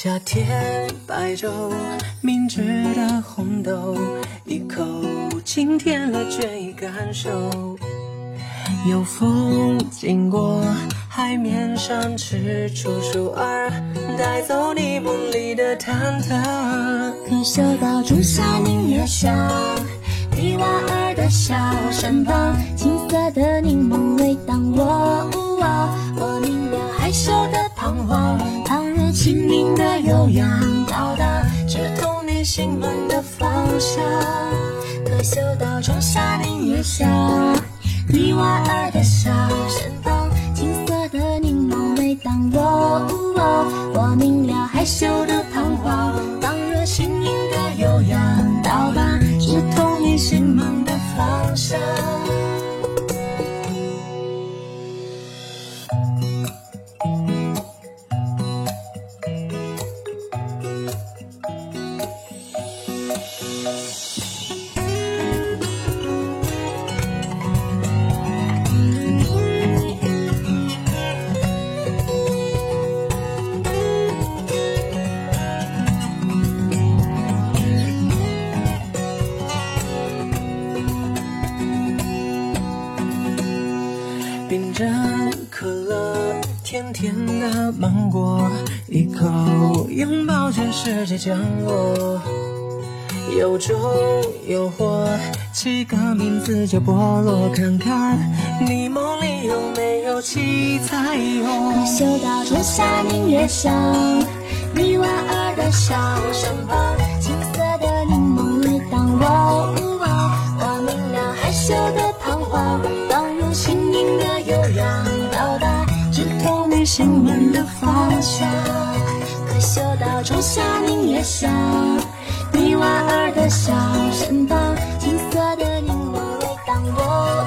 夏天白昼，明治的红豆，一口清甜了倦意感受。有风经过，海面上吃出鼠儿，带走你梦里的忐忑。可嗅到仲夏柠叶香，泥娃儿的笑身旁，青色的柠檬味当我。我轻盈的悠扬到达，直通你心门的方向。可嗅到仲夏柠叶香，你莞尔的笑冰镇可乐，甜甜的芒果，一口拥抱全世界降落。有种诱惑，起个名字叫菠萝，看看你梦里有没有七彩虹。嗅到仲夏柠叶香，你莞尔的笑声旁，心门的方向。可嗅到仲夏柠叶香，泥娃儿的笑身旁，青色的柠檬味当我。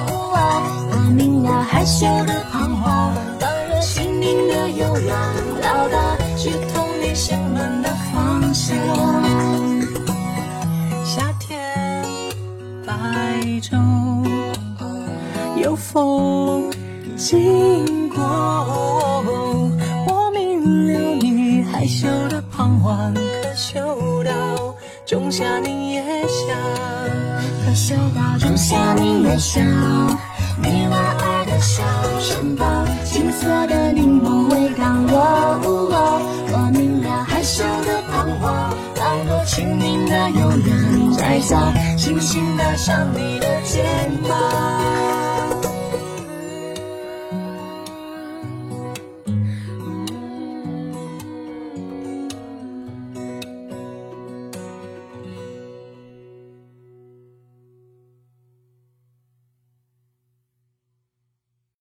我明了害羞的彷徨，当若轻盈的悠扬到达，直通你心门的方向。夏天白昼，有风经过，到仲夏柠叶香。可嗅到仲夏柠叶香，泥娃儿的笑声旁，青色的柠檬味当我。我明了害羞的彷徨，当若轻盈的悠扬摘下星星戴上你的。